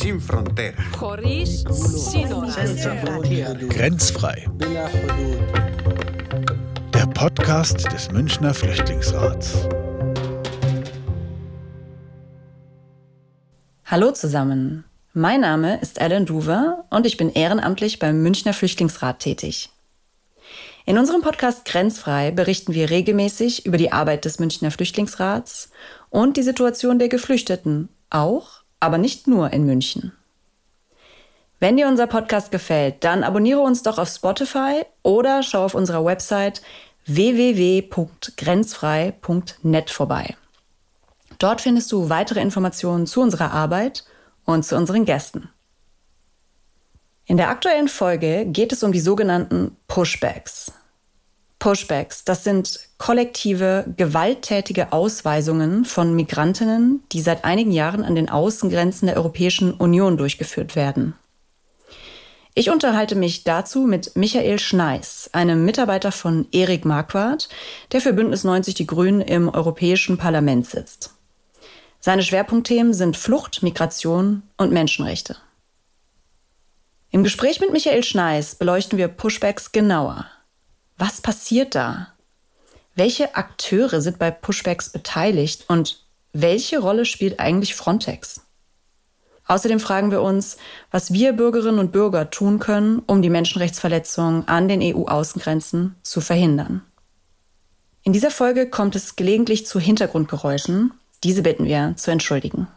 Sin frontera. Grenzfrei. Der Podcast des Münchner Flüchtlingsrats. Hallo zusammen. Mein Name ist Alan Duver und ich bin ehrenamtlich beim Münchner Flüchtlingsrat tätig. In unserem Podcast Grenzfrei berichten wir regelmäßig über die Arbeit des Münchner Flüchtlingsrats und die Situation der Geflüchteten, auch aber nicht nur in München. Wenn dir unser Podcast gefällt, dann abonniere uns doch auf Spotify oder schau auf unserer Website www.grenzfrei.net vorbei. Dort findest du weitere Informationen zu unserer Arbeit und zu unseren Gästen. In der aktuellen Folge geht es um die sogenannten Pushbacks. Pushbacks, das sind kollektive, gewalttätige Ausweisungen von Migrantinnen, die seit einigen Jahren an den Außengrenzen der Europäischen Union durchgeführt werden. Ich unterhalte mich dazu mit Michael Schneiß, einem Mitarbeiter von Erik Marquardt, der für Bündnis 90 Die Grünen im Europäischen Parlament sitzt. Seine Schwerpunktthemen sind Flucht, Migration und Menschenrechte. Im Gespräch mit Michael Schneiß beleuchten wir Pushbacks genauer. Was passiert da? Welche Akteure sind bei Pushbacks beteiligt und welche Rolle spielt eigentlich Frontex? Außerdem fragen wir uns, was wir Bürgerinnen und Bürger tun können, um die Menschenrechtsverletzungen an den EU-Außengrenzen zu verhindern. In dieser Folge kommt es gelegentlich zu Hintergrundgeräuschen. Diese bitten wir zu entschuldigen.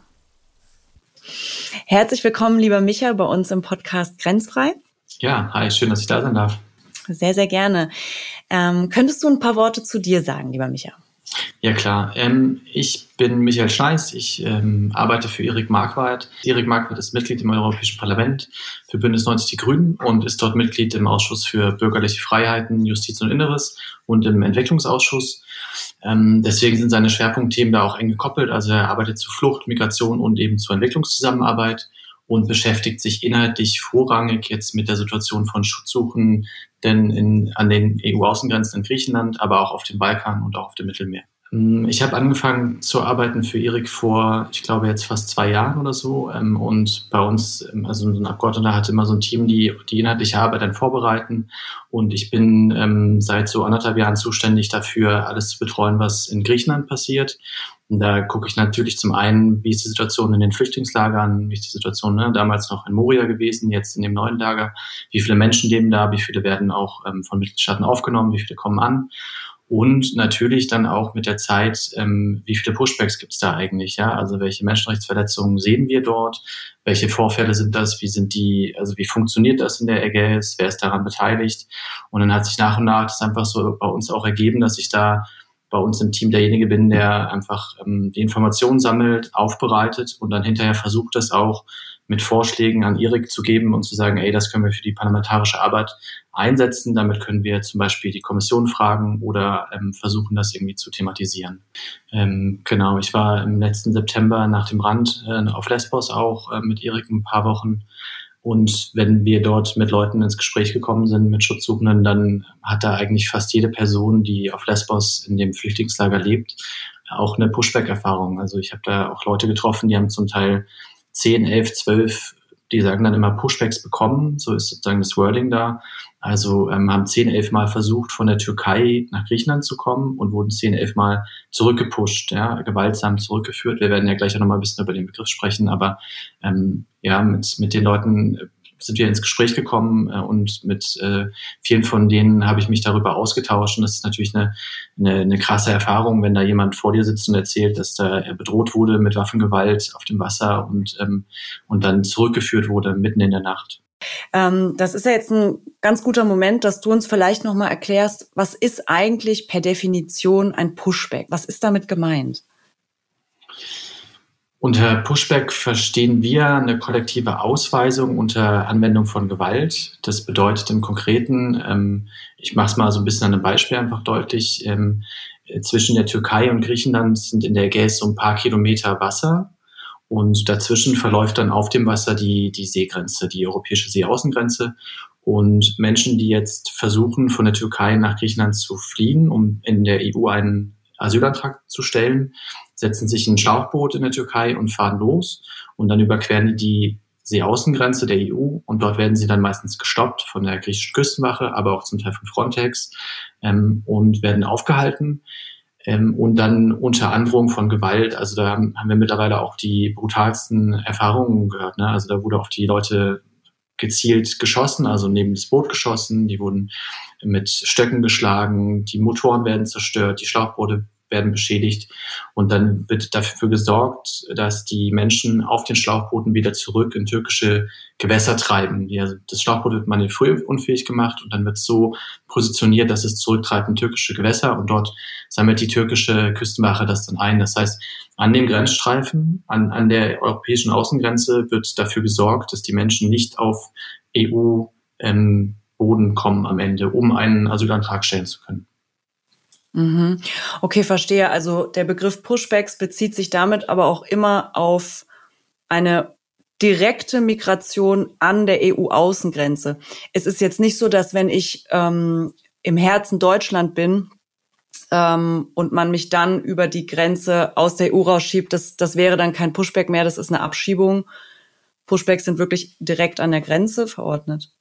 Herzlich willkommen, lieber Micha, bei uns im Podcast Grenzfrei. Ja, hi, schön, dass ich da sein darf. Sehr, sehr gerne. Ähm, könntest du ein paar Worte zu dir sagen, lieber Micha? Ja klar, ähm, ich bin Michael Schneiß, ich ähm, arbeite für Erik Marquardt. Erik Marquardt ist Mitglied im Europäischen Parlament für Bündnis 90 Die Grünen und ist dort Mitglied im Ausschuss für bürgerliche Freiheiten, Justiz und Inneres und im Entwicklungsausschuss. Ähm, deswegen sind seine Schwerpunktthemen da auch eng gekoppelt. Also er arbeitet zu Flucht, Migration und eben zur Entwicklungszusammenarbeit und beschäftigt sich inhaltlich vorrangig jetzt mit der Situation von Schutzsuchen denn in, an den EU-Außengrenzen in Griechenland, aber auch auf dem Balkan und auch auf dem Mittelmeer. Hm, ich habe angefangen zu arbeiten für Erik vor, ich glaube, jetzt fast zwei Jahren oder so. Ähm, und bei uns, ähm, also ein Abgeordneter hat immer so ein Team, die die inhaltliche Arbeit dann vorbereiten. Und ich bin ähm, seit so anderthalb Jahren zuständig dafür, alles zu betreuen, was in Griechenland passiert. Und da gucke ich natürlich zum einen, wie ist die Situation in den Flüchtlingslagern, wie ist die Situation ne, damals noch in Moria gewesen, jetzt in dem neuen Lager, wie viele Menschen leben da, wie viele werden auch ähm, von Mitgliedstaaten aufgenommen, wie viele kommen an und natürlich dann auch mit der Zeit, ähm, wie viele Pushbacks gibt es da eigentlich, ja? Also welche Menschenrechtsverletzungen sehen wir dort? Welche Vorfälle sind das? Wie sind die, also wie funktioniert das in der Ägäis? Wer ist daran beteiligt? Und dann hat sich nach und nach das einfach so bei uns auch ergeben, dass ich da bei uns im Team derjenige bin, der einfach ähm, die Informationen sammelt, aufbereitet und dann hinterher versucht, das auch mit Vorschlägen an Erik zu geben und zu sagen, ey, das können wir für die parlamentarische Arbeit einsetzen. Damit können wir zum Beispiel die Kommission fragen oder ähm, versuchen, das irgendwie zu thematisieren. Ähm, genau, ich war im letzten September nach dem Rand äh, auf Lesbos auch äh, mit Erik ein paar Wochen. Und wenn wir dort mit Leuten ins Gespräch gekommen sind, mit Schutzsuchenden, dann hat da eigentlich fast jede Person, die auf Lesbos in dem Flüchtlingslager lebt, auch eine Pushback-Erfahrung. Also ich habe da auch Leute getroffen, die haben zum Teil 10, 11, 12, die sagen dann immer Pushbacks bekommen, so ist sozusagen das Wording da. Also ähm, haben 10, 11 Mal versucht, von der Türkei nach Griechenland zu kommen und wurden 10, 11 Mal zurückgepusht, ja, gewaltsam zurückgeführt. Wir werden ja gleich auch nochmal ein bisschen über den Begriff sprechen, aber ähm, ja, mit, mit den Leuten sind wir ins Gespräch gekommen äh, und mit äh, vielen von denen habe ich mich darüber ausgetauscht. Und das ist natürlich eine, eine, eine krasse Erfahrung, wenn da jemand vor dir sitzt und erzählt, dass da er bedroht wurde mit Waffengewalt auf dem Wasser und, ähm, und dann zurückgeführt wurde mitten in der Nacht. Ähm, das ist ja jetzt ein ganz guter Moment, dass du uns vielleicht nochmal erklärst, was ist eigentlich per Definition ein Pushback? Was ist damit gemeint? Unter Pushback verstehen wir eine kollektive Ausweisung unter Anwendung von Gewalt. Das bedeutet im Konkreten, ähm, ich mache es mal so ein bisschen an einem Beispiel einfach deutlich, ähm, zwischen der Türkei und Griechenland sind in der Ägäis so ein paar Kilometer Wasser und dazwischen verläuft dann auf dem Wasser die, die Seegrenze, die europäische Seeaußengrenze. Und Menschen, die jetzt versuchen, von der Türkei nach Griechenland zu fliehen, um in der EU einen Asylantrag zu stellen, setzen sich in ein Schlauchboot in der Türkei und fahren los. Und dann überqueren die die Seeaußengrenze der EU und dort werden sie dann meistens gestoppt von der griechischen Küstenwache, aber auch zum Teil von Frontex ähm, und werden aufgehalten ähm, und dann unter Androhung von Gewalt. Also da haben, wir mittlerweile auch die brutalsten Erfahrungen gehört. Ne? Also da wurde auf die Leute gezielt geschossen, also neben das Boot geschossen, die wurden mit Stöcken geschlagen, die Motoren werden zerstört, die Schlauchboote werden beschädigt. Und dann wird dafür gesorgt, dass die Menschen auf den Schlauchbooten wieder zurück in türkische Gewässer treiben. Also das Schlauchboot wird manövrierunfähig gemacht und dann wird es so positioniert, dass es zurücktreibt in türkische Gewässer und dort sammelt die türkische Küstenwache das dann ein. Das heißt, an dem Grenzstreifen, an, an der europäischen Außengrenze wird dafür gesorgt, dass die Menschen nicht auf EU ähm, Boden kommen am Ende, um einen Asylantrag stellen zu können. Mhm. Okay, verstehe. Also der Begriff Pushbacks bezieht sich damit aber auch immer auf eine direkte Migration an der EU-Außengrenze. Es ist jetzt nicht so, dass wenn ich ähm, im Herzen Deutschland bin ähm, und man mich dann über die Grenze aus der EU rausschiebt, das, das wäre dann kein Pushback mehr, das ist eine Abschiebung. Pushbacks sind wirklich direkt an der Grenze verordnet.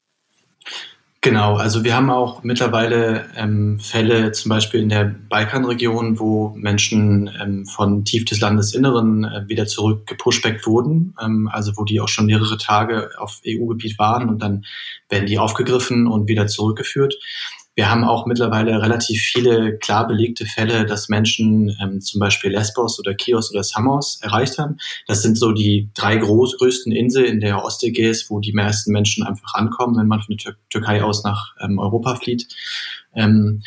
Genau, also wir haben auch mittlerweile ähm, Fälle zum Beispiel in der Balkanregion, wo Menschen ähm, von tief des Landesinneren äh, wieder zurück gepushbackt wurden, ähm, also wo die auch schon mehrere Tage auf EU-Gebiet waren und dann werden die aufgegriffen und wieder zurückgeführt. Wir haben auch mittlerweile relativ viele klar belegte Fälle, dass Menschen ähm, zum Beispiel Lesbos oder Chios oder Samos erreicht haben. Das sind so die drei groß, größten Inseln in der Ostägäis, wo die meisten Menschen einfach ankommen, wenn man von der Tür Türkei aus nach ähm, Europa flieht. Ähm,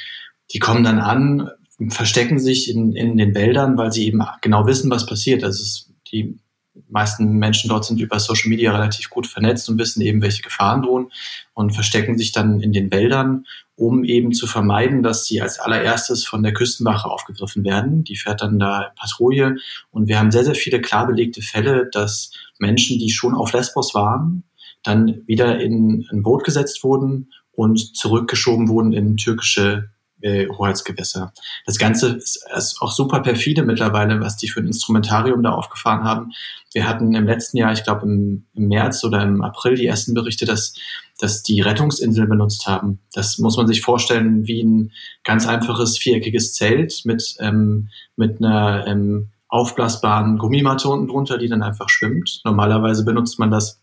die kommen dann an, verstecken sich in, in den Wäldern, weil sie eben genau wissen, was passiert. Also es, die meisten Menschen dort sind über Social Media relativ gut vernetzt und wissen eben, welche Gefahren drohen und verstecken sich dann in den Wäldern, um eben zu vermeiden, dass sie als allererstes von der Küstenwache aufgegriffen werden. Die fährt dann da Patrouille und wir haben sehr, sehr viele klar belegte Fälle, dass Menschen, die schon auf Lesbos waren, dann wieder in ein Boot gesetzt wurden und zurückgeschoben wurden in türkische äh, Hoheitsgewässer. Das Ganze ist, ist, auch super perfide mittlerweile, was die für ein Instrumentarium da aufgefahren haben. Wir hatten im letzten Jahr, ich glaube im, im, März oder im April, die ersten Berichte, dass, dass die Rettungsinsel benutzt haben. Das muss man sich vorstellen wie ein ganz einfaches viereckiges Zelt mit, ähm, mit einer ähm, aufblasbaren Gummimatte unten drunter, die dann einfach schwimmt. Normalerweise benutzt man das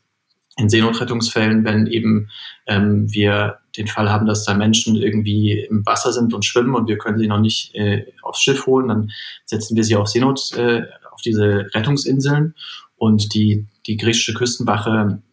in Seenotrettungsfällen, wenn eben ähm, wir den Fall haben, dass da Menschen irgendwie im Wasser sind und schwimmen und wir können sie noch nicht äh, aufs Schiff holen, dann setzen wir sie auf Seenot, äh, auf diese Rettungsinseln und die, die griechische Küstenwache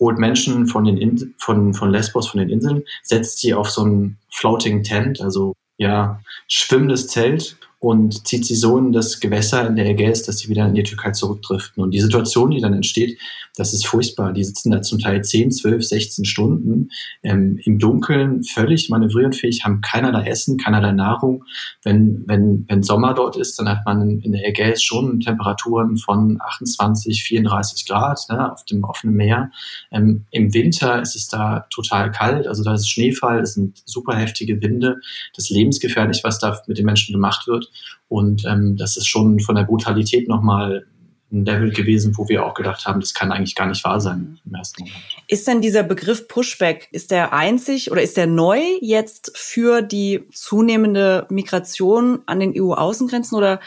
holt Menschen von den In von, von Lesbos, von den Inseln, setzt sie auf so ein Floating Tent, also ja, schwimmendes Zelt und zieht sie so in das Gewässer in der Ägäis, dass sie wieder in die Türkei zurückdriften. Und die Situation, die dann entsteht, das ist furchtbar. Die sitzen da zum Teil 10, 12, 16 Stunden ähm, im Dunkeln, völlig manövrierenfähig, haben keinerlei Essen, keinerlei Nahrung. Wenn, wenn, wenn Sommer dort ist, dann hat man in der Ägäis schon Temperaturen von 28, 34 Grad ne, auf dem offenen Meer. Ähm, Im Winter ist es da total kalt, also da ist Schneefall, es sind super heftige Winde. Das ist lebensgefährlich, was da mit den Menschen gemacht wird. Und ähm, das ist schon von der Brutalität nochmal ein Level gewesen, wo wir auch gedacht haben, das kann eigentlich gar nicht wahr sein im ersten Moment. Ist denn dieser Begriff Pushback, ist der einzig oder ist der neu jetzt für die zunehmende Migration an den EU-Außengrenzen oder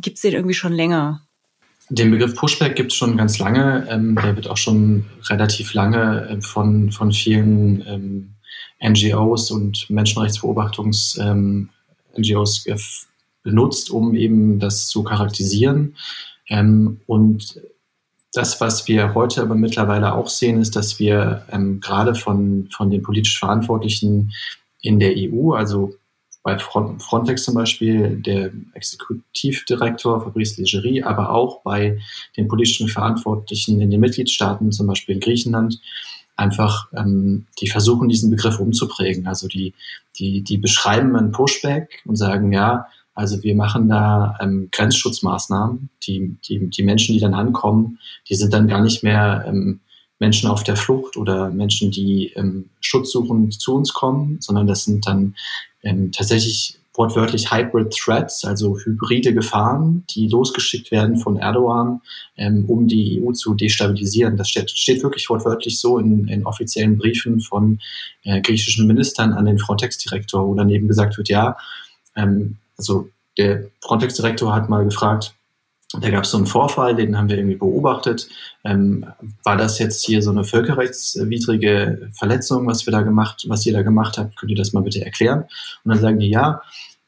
gibt es den irgendwie schon länger? Den Begriff Pushback gibt es schon ganz lange. Ähm, der wird auch schon relativ lange äh, von, von vielen ähm, NGOs und Menschenrechtsbeobachtungs- ähm, NGOs benutzt, um eben das zu charakterisieren. Ähm, und das, was wir heute aber mittlerweile auch sehen, ist, dass wir ähm, gerade von, von den politisch Verantwortlichen in der EU, also bei Frontex zum Beispiel, der Exekutivdirektor Fabrice Leggeri, aber auch bei den politischen Verantwortlichen in den Mitgliedstaaten, zum Beispiel in Griechenland, einfach, ähm, die versuchen, diesen Begriff umzuprägen. Also die, die, die beschreiben einen Pushback und sagen, ja, also wir machen da ähm, Grenzschutzmaßnahmen. Die, die, die Menschen, die dann ankommen, die sind dann gar nicht mehr ähm, Menschen auf der Flucht oder Menschen, die ähm, Schutz suchen, zu uns kommen, sondern das sind dann ähm, tatsächlich wortwörtlich Hybrid Threats, also hybride Gefahren, die losgeschickt werden von Erdogan, ähm, um die EU zu destabilisieren. Das steht, steht wirklich wortwörtlich so in, in offiziellen Briefen von äh, griechischen Ministern an den Frontex-Direktor, wo daneben gesagt wird, ja, ähm, also der Frontex-Direktor hat mal gefragt, da gab es so einen Vorfall, den haben wir irgendwie beobachtet. Ähm, war das jetzt hier so eine völkerrechtswidrige Verletzung, was wir da gemacht, was ihr da gemacht habt? Könnt ihr das mal bitte erklären? Und dann sagen die ja.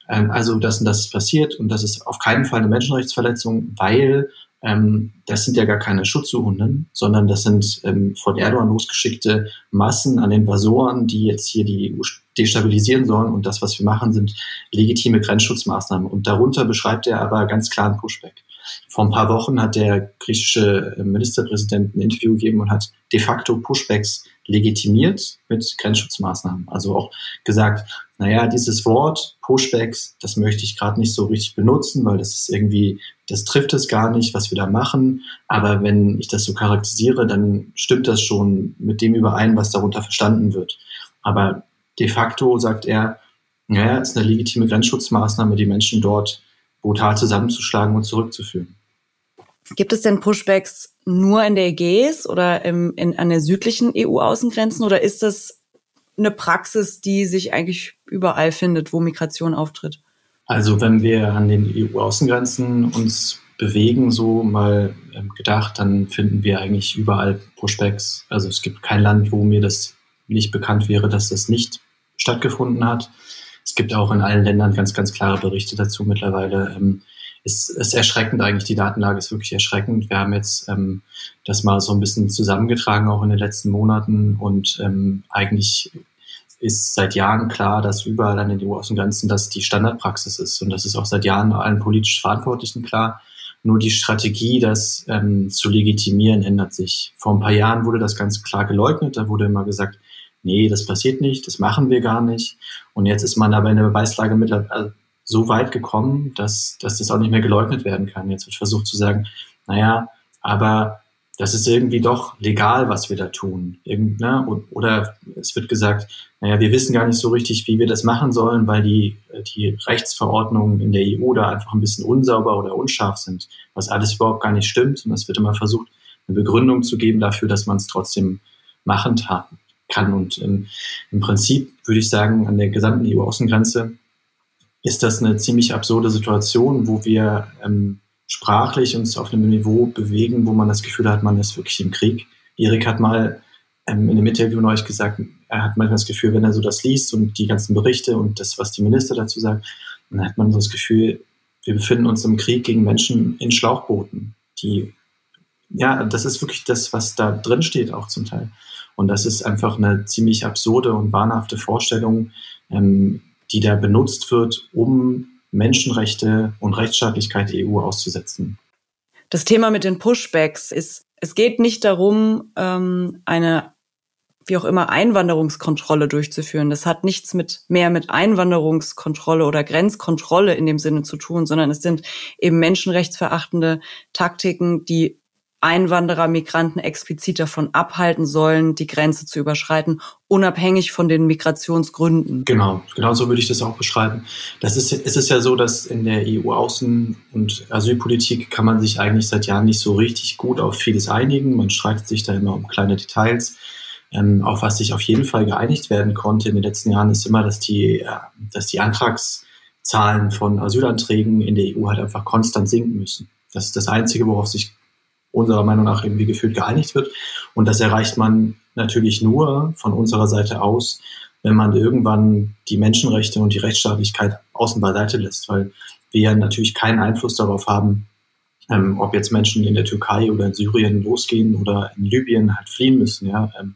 Ähm, also das und das ist passiert und das ist auf keinen Fall eine Menschenrechtsverletzung, weil ähm, das sind ja gar keine Schutzsuchenden, sondern das sind ähm, von Erdogan losgeschickte Massen an Invasoren, die jetzt hier die EU destabilisieren sollen. Und das, was wir machen, sind legitime Grenzschutzmaßnahmen. Und darunter beschreibt er aber ganz klar einen Pushback. Vor ein paar Wochen hat der griechische Ministerpräsident ein Interview gegeben und hat de facto Pushbacks legitimiert mit Grenzschutzmaßnahmen. Also auch gesagt, naja, dieses Wort Pushbacks, das möchte ich gerade nicht so richtig benutzen, weil das ist irgendwie, das trifft es gar nicht, was wir da machen. Aber wenn ich das so charakterisiere, dann stimmt das schon mit dem überein, was darunter verstanden wird. Aber de facto sagt er, naja, es ist eine legitime Grenzschutzmaßnahme, die Menschen dort brutal zusammenzuschlagen und zurückzuführen. Gibt es denn Pushbacks nur in der Ägäis oder im, in, an der südlichen EU-Außengrenzen oder ist das eine Praxis, die sich eigentlich überall findet, wo Migration auftritt? Also wenn wir an den EU-Außengrenzen uns bewegen, so mal ähm, gedacht, dann finden wir eigentlich überall Pushbacks. Also es gibt kein Land, wo mir das nicht bekannt wäre, dass das nicht stattgefunden hat. Es gibt auch in allen Ländern ganz, ganz klare Berichte dazu mittlerweile. Ähm, ist, ist erschreckend eigentlich, die Datenlage ist wirklich erschreckend. Wir haben jetzt ähm, das mal so ein bisschen zusammengetragen, auch in den letzten Monaten und ähm, eigentlich ist seit Jahren klar, dass überall an den EU-Außengrenzen das die Standardpraxis ist und das ist auch seit Jahren allen politisch Verantwortlichen klar. Nur die Strategie, das ähm, zu legitimieren, ändert sich. Vor ein paar Jahren wurde das ganz klar geleugnet. Da wurde immer gesagt, nee, das passiert nicht, das machen wir gar nicht. Und jetzt ist man aber in der Beweislage mittlerweile so weit gekommen, dass, dass das auch nicht mehr geleugnet werden kann. Jetzt wird versucht zu sagen, naja, aber das ist irgendwie doch legal, was wir da tun. Irgend, ne? Oder es wird gesagt, naja, wir wissen gar nicht so richtig, wie wir das machen sollen, weil die, die Rechtsverordnungen in der EU da einfach ein bisschen unsauber oder unscharf sind, was alles überhaupt gar nicht stimmt. Und es wird immer versucht, eine Begründung zu geben dafür, dass man es trotzdem machen kann. Und ähm, im Prinzip würde ich sagen, an der gesamten EU-Außengrenze ist das eine ziemlich absurde Situation, wo wir ähm, sprachlich uns auf einem Niveau bewegen, wo man das Gefühl hat, man ist wirklich im Krieg. Erik hat mal ähm, in einem Interview neulich gesagt, er hat manchmal das Gefühl, wenn er so das liest und die ganzen Berichte und das, was die Minister dazu sagen, dann hat man so das Gefühl, wir befinden uns im Krieg gegen Menschen in Schlauchbooten, die, ja, das ist wirklich das, was da drin steht auch zum Teil. Und das ist einfach eine ziemlich absurde und wahnhafte Vorstellung, ähm, die da benutzt wird, um Menschenrechte und Rechtsstaatlichkeit der EU auszusetzen. Das Thema mit den Pushbacks ist, es geht nicht darum, ähm, eine wie auch immer Einwanderungskontrolle durchzuführen. Das hat nichts mit mehr mit Einwanderungskontrolle oder Grenzkontrolle in dem Sinne zu tun, sondern es sind eben menschenrechtsverachtende Taktiken, die Einwanderer, Migranten explizit davon abhalten sollen, die Grenze zu überschreiten, unabhängig von den Migrationsgründen. Genau, genau so würde ich das auch beschreiben. Das ist, es ist ja so, dass in der EU-Außen- und Asylpolitik kann man sich eigentlich seit Jahren nicht so richtig gut auf vieles einigen. Man streitet sich da immer um kleine Details. Ähm, auf was sich auf jeden Fall geeinigt werden konnte in den letzten Jahren, ist immer, dass die, äh, dass die Antragszahlen von Asylanträgen in der EU halt einfach konstant sinken müssen. Das ist das Einzige, worauf sich unserer Meinung nach irgendwie gefühlt geeinigt wird. Und das erreicht man natürlich nur von unserer Seite aus, wenn man irgendwann die Menschenrechte und die Rechtsstaatlichkeit außen beiseite lässt, weil wir ja natürlich keinen Einfluss darauf haben, ähm, ob jetzt Menschen in der Türkei oder in Syrien losgehen oder in Libyen halt fliehen müssen. Ja? Ähm,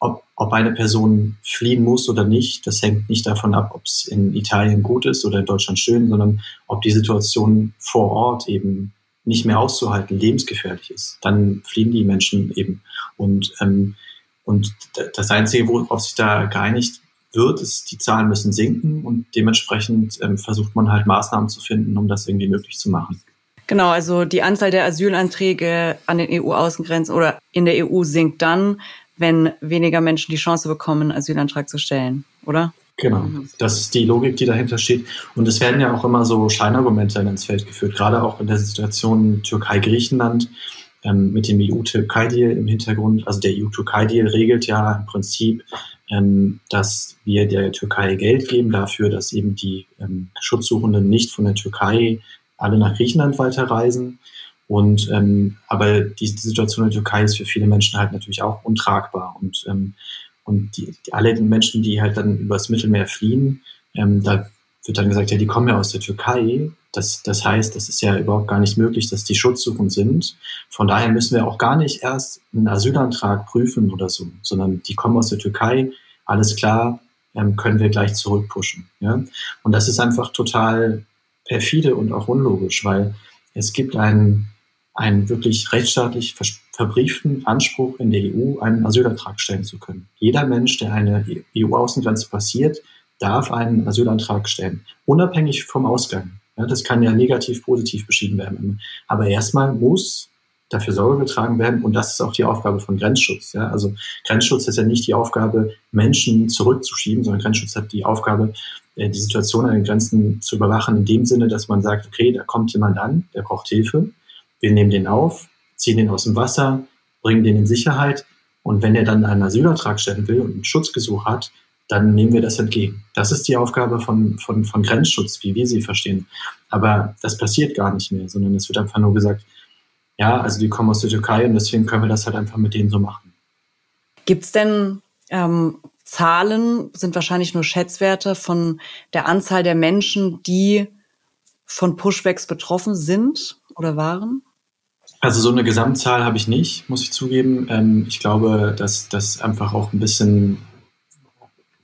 ob, ob eine Person fliehen muss oder nicht, das hängt nicht davon ab, ob es in Italien gut ist oder in Deutschland schön, sondern ob die Situation vor Ort eben nicht mehr auszuhalten, lebensgefährlich ist, dann fliehen die Menschen eben. Und, ähm, und das Einzige, worauf sich da geeinigt wird, ist, die Zahlen müssen sinken und dementsprechend ähm, versucht man halt Maßnahmen zu finden, um das irgendwie möglich zu machen. Genau, also die Anzahl der Asylanträge an den EU-Außengrenzen oder in der EU sinkt dann, wenn weniger Menschen die Chance bekommen, einen Asylantrag zu stellen, oder? Genau, mhm. das ist die Logik, die dahinter steht. Und es werden ja auch immer so Scheinargumente ins Feld geführt, gerade auch in der Situation Türkei-Griechenland ähm, mit dem EU-Türkei-Deal im Hintergrund. Also der EU-Türkei-Deal regelt ja im Prinzip, ähm, dass wir der Türkei Geld geben dafür, dass eben die ähm, Schutzsuchenden nicht von der Türkei alle nach Griechenland weiterreisen. Und ähm, aber die, die Situation in der Türkei ist für viele Menschen halt natürlich auch untragbar. Und ähm, und die, die, alle Menschen, die halt dann übers Mittelmeer fliehen, ähm, da wird dann gesagt, ja, die kommen ja aus der Türkei. Das, das heißt, das ist ja überhaupt gar nicht möglich, dass die schutzsuchend sind. Von daher müssen wir auch gar nicht erst einen Asylantrag prüfen oder so, sondern die kommen aus der Türkei, alles klar, ähm, können wir gleich zurückpushen. Ja? Und das ist einfach total perfide und auch unlogisch, weil es gibt einen, einen wirklich rechtsstaatlich verbrieften Anspruch in der EU, einen Asylantrag stellen zu können. Jeder Mensch, der eine EU-Außengrenze passiert, darf einen Asylantrag stellen, unabhängig vom Ausgang. Ja, das kann ja negativ, positiv beschieden werden. Aber erstmal muss dafür Sorge getragen werden und das ist auch die Aufgabe von Grenzschutz. Ja? Also Grenzschutz ist ja nicht die Aufgabe, Menschen zurückzuschieben, sondern Grenzschutz hat die Aufgabe, äh, die Situation an den Grenzen zu überwachen, in dem Sinne, dass man sagt, okay, da kommt jemand an, der braucht Hilfe, wir nehmen den auf, ziehen den aus dem Wasser, bringen den in Sicherheit. Und wenn er dann einen Asylantrag stellen will und ein Schutzgesuch hat, dann nehmen wir das entgegen. Das ist die Aufgabe von, von, von Grenzschutz, wie wir sie verstehen. Aber das passiert gar nicht mehr, sondern es wird einfach nur gesagt, ja, also die kommen aus der Türkei und deswegen können wir das halt einfach mit denen so machen. Gibt es denn ähm, Zahlen, sind wahrscheinlich nur Schätzwerte von der Anzahl der Menschen, die von Pushbacks betroffen sind oder waren? Also so eine Gesamtzahl habe ich nicht, muss ich zugeben. Ähm, ich glaube, dass das einfach auch ein bisschen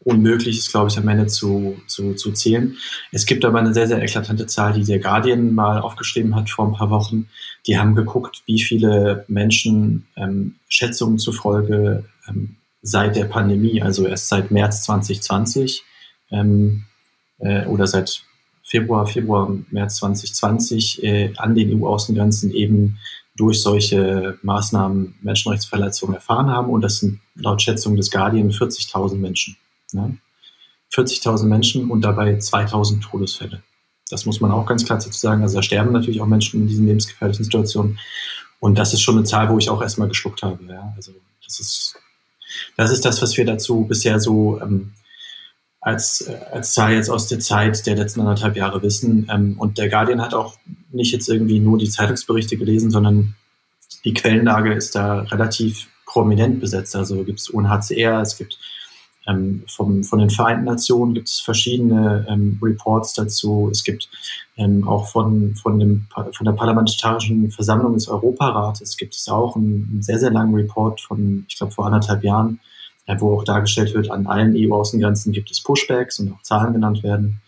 unmöglich ist, glaube ich, am Ende zu, zu, zu zählen. Es gibt aber eine sehr, sehr eklatante Zahl, die der Guardian mal aufgeschrieben hat vor ein paar Wochen. Die haben geguckt, wie viele Menschen ähm, Schätzungen zufolge ähm, seit der Pandemie, also erst seit März 2020 ähm, äh, oder seit Februar, Februar, März 2020 äh, an den EU-Außengrenzen eben durch solche Maßnahmen Menschenrechtsverletzungen erfahren haben. Und das sind laut Schätzung des Guardian 40.000 Menschen. Ne? 40.000 Menschen und dabei 2.000 Todesfälle. Das muss man auch ganz klar dazu sagen. Also da sterben natürlich auch Menschen in diesen lebensgefährlichen Situationen. Und das ist schon eine Zahl, wo ich auch erstmal geschluckt habe. Ja? Also das ist, das ist das, was wir dazu bisher so ähm, als, als Zahl jetzt aus der Zeit der letzten anderthalb Jahre wissen. Ähm, und der Guardian hat auch nicht jetzt irgendwie nur die Zeitungsberichte gelesen, sondern die Quellenlage ist da relativ prominent besetzt. Also gibt es UNHCR, es gibt ähm, vom, von den Vereinten Nationen gibt es verschiedene ähm, Reports dazu. Es gibt ähm, auch von, von, dem, von der Parlamentarischen Versammlung des Europarates gibt es auch einen, einen sehr, sehr langen Report von, ich glaube, vor anderthalb Jahren, wo auch dargestellt wird, an allen EU-Außengrenzen gibt es Pushbacks und auch Zahlen genannt werden.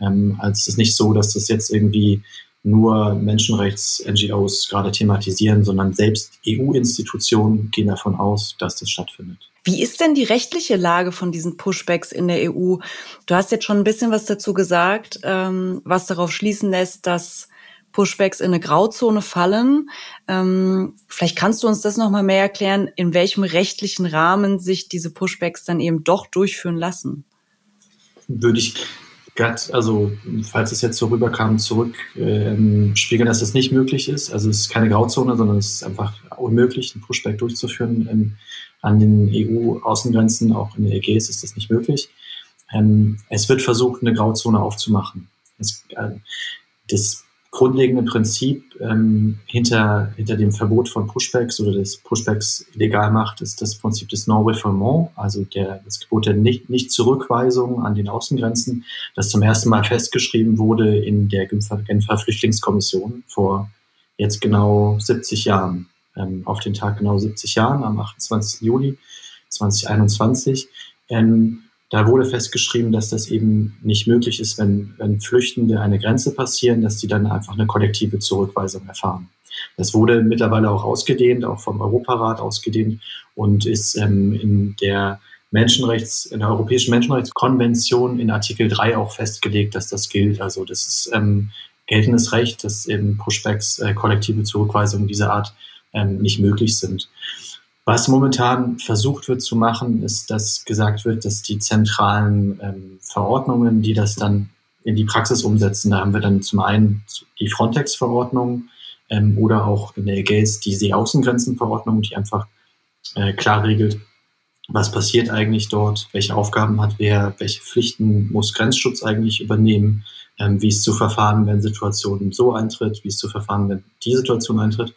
Ähm, also es ist nicht so, dass das jetzt irgendwie nur Menschenrechts-NGOs gerade thematisieren, sondern selbst EU-Institutionen gehen davon aus, dass das stattfindet. Wie ist denn die rechtliche Lage von diesen Pushbacks in der EU? Du hast jetzt schon ein bisschen was dazu gesagt, ähm, was darauf schließen lässt, dass Pushbacks in eine Grauzone fallen. Ähm, vielleicht kannst du uns das noch mal mehr erklären, in welchem rechtlichen Rahmen sich diese Pushbacks dann eben doch durchführen lassen. Würde ich gerade, also falls es jetzt so rüberkam, zurück ähm, spiegeln, dass das nicht möglich ist. Also es ist keine Grauzone, sondern es ist einfach unmöglich, einen Pushback durchzuführen. Ähm, an den EU-Außengrenzen, auch in der Ägäis ist das nicht möglich. Ähm, es wird versucht, eine Grauzone aufzumachen. Es, äh, das grundlegende Prinzip ähm, hinter, hinter dem Verbot von Pushbacks oder des Pushbacks illegal macht, ist das Prinzip des Non-Refoulement, also der, das Gebot der Nicht- Nicht-Zurückweisung an den Außengrenzen, das zum ersten Mal festgeschrieben wurde in der Genfer, Genfer Flüchtlingskommission vor jetzt genau 70 Jahren, ähm, auf den Tag genau 70 Jahren, am 28. Juli 2021. Ähm, da wurde festgeschrieben, dass das eben nicht möglich ist, wenn, wenn Flüchtende eine Grenze passieren, dass die dann einfach eine kollektive Zurückweisung erfahren. Das wurde mittlerweile auch ausgedehnt, auch vom Europarat ausgedehnt und ist ähm, in der Menschenrechts, in der Europäischen Menschenrechtskonvention in Artikel 3 auch festgelegt, dass das gilt. Also das ist ähm, geltendes Recht, dass eben Pushbacks, äh, kollektive Zurückweisungen dieser Art ähm, nicht möglich sind. Was momentan versucht wird zu machen, ist, dass gesagt wird, dass die zentralen ähm, Verordnungen, die das dann in die Praxis umsetzen, da haben wir dann zum einen die Frontex-Verordnung ähm, oder auch in der EGAS die Seeaußengrenzenverordnung, die einfach äh, klar regelt, was passiert eigentlich dort, welche Aufgaben hat wer, welche Pflichten muss Grenzschutz eigentlich übernehmen, ähm, wie es zu verfahren, wenn Situationen so eintritt, wie es zu verfahren, wenn die Situation eintritt,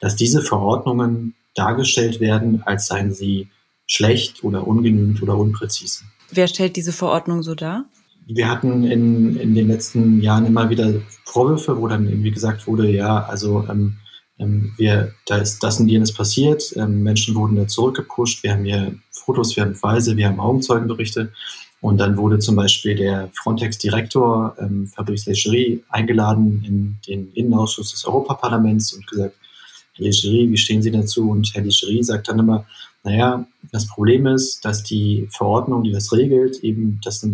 dass diese Verordnungen dargestellt werden, als seien sie schlecht oder ungenügend oder unpräzise. Wer stellt diese Verordnung so dar? Wir hatten in, in den letzten Jahren immer wieder Vorwürfe, wo dann irgendwie gesagt wurde, ja, also ähm, ähm, wir, da ist das und jenes passiert, ähm, Menschen wurden da zurückgepusht, wir haben hier Fotos, wir haben Beweise, wir haben Augenzeugenberichte. Und dann wurde zum Beispiel der Frontex-Direktor ähm, Fabrice Lechery eingeladen in den Innenausschuss des Europaparlaments und gesagt, Herr Lechery, wie stehen Sie dazu? Und Herr Lechery sagt dann immer, naja, das Problem ist, dass die Verordnung, die das regelt, eben das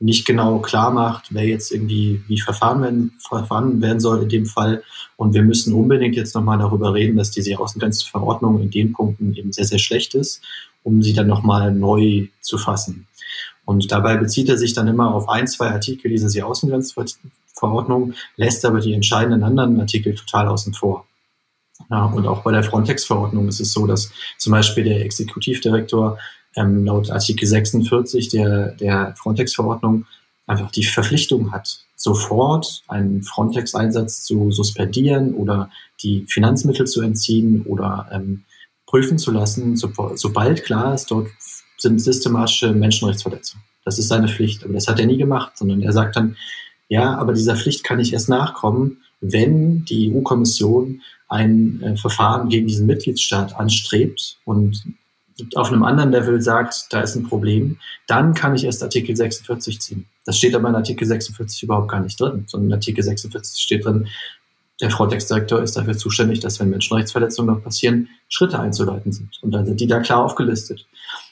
nicht genau klar macht, wer jetzt irgendwie wie verfahren werden, verfahren werden soll in dem Fall. Und wir müssen unbedingt jetzt nochmal darüber reden, dass diese Außengrenzverordnung in den Punkten eben sehr, sehr schlecht ist, um sie dann nochmal neu zu fassen. Und dabei bezieht er sich dann immer auf ein, zwei Artikel dieser Außengrenzverordnung, lässt aber die entscheidenden anderen Artikel total außen vor. Ja, und auch bei der Frontex-Verordnung ist es so, dass zum Beispiel der Exekutivdirektor ähm, laut Artikel 46 der, der Frontex-Verordnung einfach die Verpflichtung hat, sofort einen Frontex-Einsatz zu suspendieren oder die Finanzmittel zu entziehen oder ähm, prüfen zu lassen, so, sobald klar ist, dort sind systematische Menschenrechtsverletzungen. Das ist seine Pflicht. Aber das hat er nie gemacht, sondern er sagt dann, ja, aber dieser Pflicht kann ich erst nachkommen, wenn die EU-Kommission ein äh, Verfahren gegen diesen Mitgliedsstaat anstrebt und auf einem anderen Level sagt, da ist ein Problem, dann kann ich erst Artikel 46 ziehen. Das steht aber in Artikel 46 überhaupt gar nicht drin, sondern in Artikel 46 steht drin, der Frontex-Direktor ist dafür zuständig, dass wenn Menschenrechtsverletzungen noch passieren, Schritte einzuleiten sind. Und dann sind die da klar aufgelistet.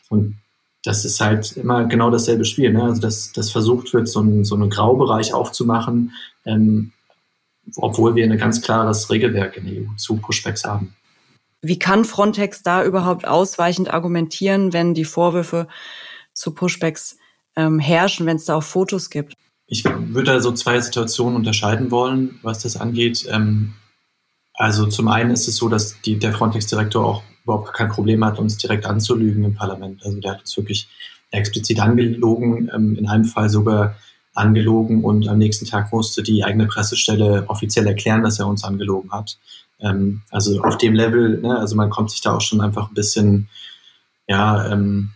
Und das ist halt immer genau dasselbe Spiel. Ne? Also dass, dass versucht wird, so, ein, so einen Graubereich aufzumachen, ähm, obwohl wir ein ganz klares Regelwerk in der EU zu Pushbacks haben. Wie kann Frontex da überhaupt ausweichend argumentieren, wenn die Vorwürfe zu Pushbacks ähm, herrschen, wenn es da auch Fotos gibt? Ich würde da so zwei Situationen unterscheiden wollen, was das angeht. Ähm, also zum einen ist es so, dass die, der Frontex-Direktor auch überhaupt kein Problem hat, uns direkt anzulügen im Parlament. Also der hat uns wirklich explizit angelogen, ähm, in einem Fall sogar angelogen und am nächsten Tag musste die eigene Pressestelle offiziell erklären, dass er uns angelogen hat. Ähm, also auf dem Level, ne, also man kommt sich da auch schon einfach ein bisschen, ja, ähm,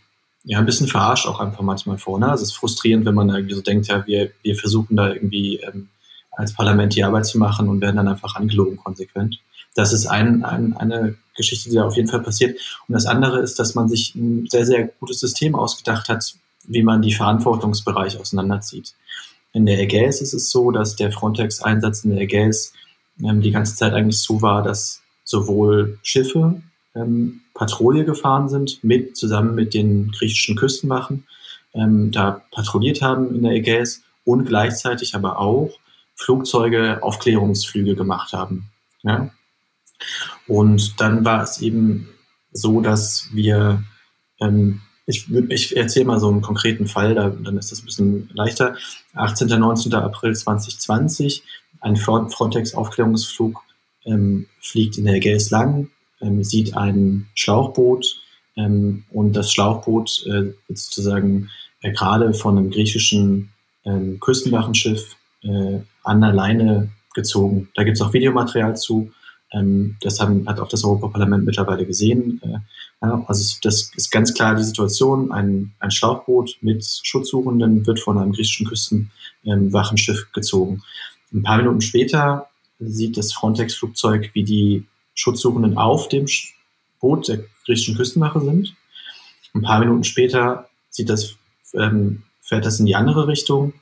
ja, ein bisschen verarscht auch einfach manchmal vor. Ne? Also es ist frustrierend, wenn man irgendwie so denkt, ja, wir, wir versuchen da irgendwie ähm, als Parlament die Arbeit zu machen und werden dann einfach angelogen konsequent. Das ist ein, ein, eine Geschichte, die da auf jeden Fall passiert. Und das andere ist, dass man sich ein sehr, sehr gutes System ausgedacht hat, wie man die Verantwortungsbereiche auseinanderzieht. In der Ägäis ist es so, dass der Frontex-Einsatz in der Ägäis ähm, die ganze Zeit eigentlich so war, dass sowohl Schiffe ähm, Patrouille gefahren sind, mit, zusammen mit den griechischen Küstenwachen, ähm, da patrouilliert haben in der Ägäis und gleichzeitig aber auch Flugzeuge Aufklärungsflüge gemacht haben. Ja? Und dann war es eben so, dass wir, ähm, ich, ich erzähle mal so einen konkreten Fall, da, dann ist das ein bisschen leichter. 18. und 19. April 2020, ein Frontex-Aufklärungsflug ähm, fliegt in der Ägäis lang, ähm, sieht ein Schlauchboot ähm, und das Schlauchboot äh, wird sozusagen äh, gerade von einem griechischen ähm, Küstenwachenschiff äh, an der Leine gezogen. Da gibt es auch Videomaterial zu. Ähm, das haben, hat auch das Europaparlament mittlerweile gesehen. Äh, ja, also das ist ganz klar die Situation. Ein, ein Schlauchboot mit Schutzsuchenden wird von einem griechischen Küstenwachenschiff ähm, gezogen. Ein paar Minuten später sieht das Frontex-Flugzeug, wie die Schutzsuchenden auf dem Boot der griechischen Küstenwache sind. Ein paar Minuten später sieht das, ähm, fährt das in die andere Richtung